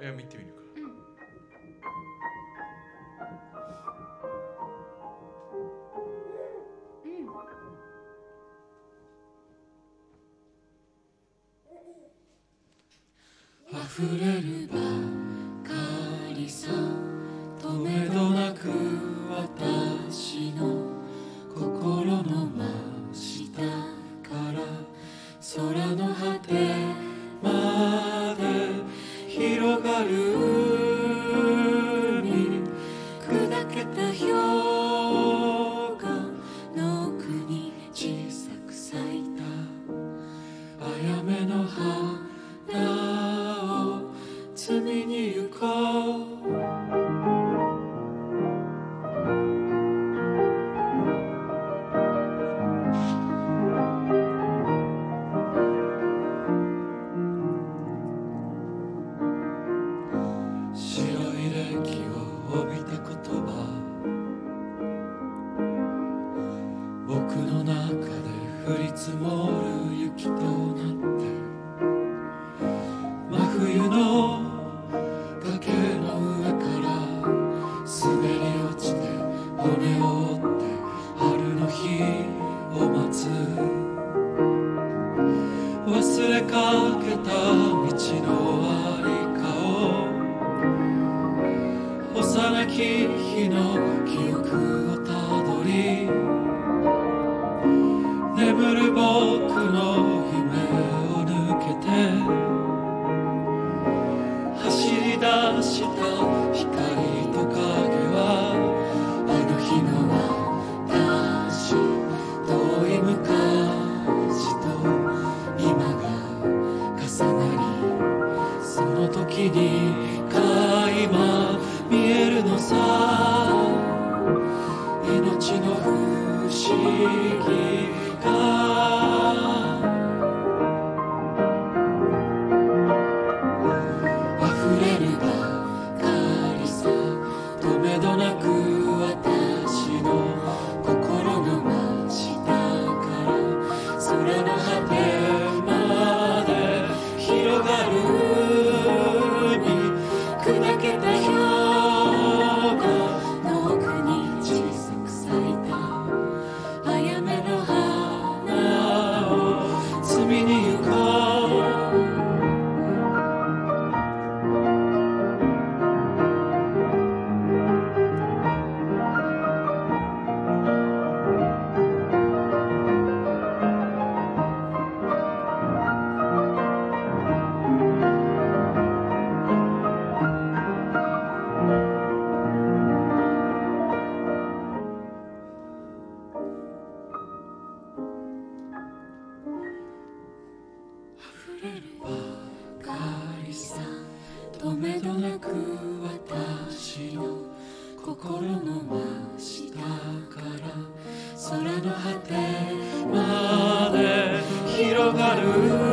あやめてみるか。溢れるばかりさるい歴を帯びた言葉。僕の中で降り積もる雪となって真冬の崖の上から滑り落ちて骨を折って春の日を待つ。忘れかけた道のあ幼き日の記憶をたどり眠る僕の夢を抜けて走り出した光と影はあの日の私遠い昔と今が重なりその時にの不思議。ばかりさ止めどなく私の心の真下から空の果てまで広がる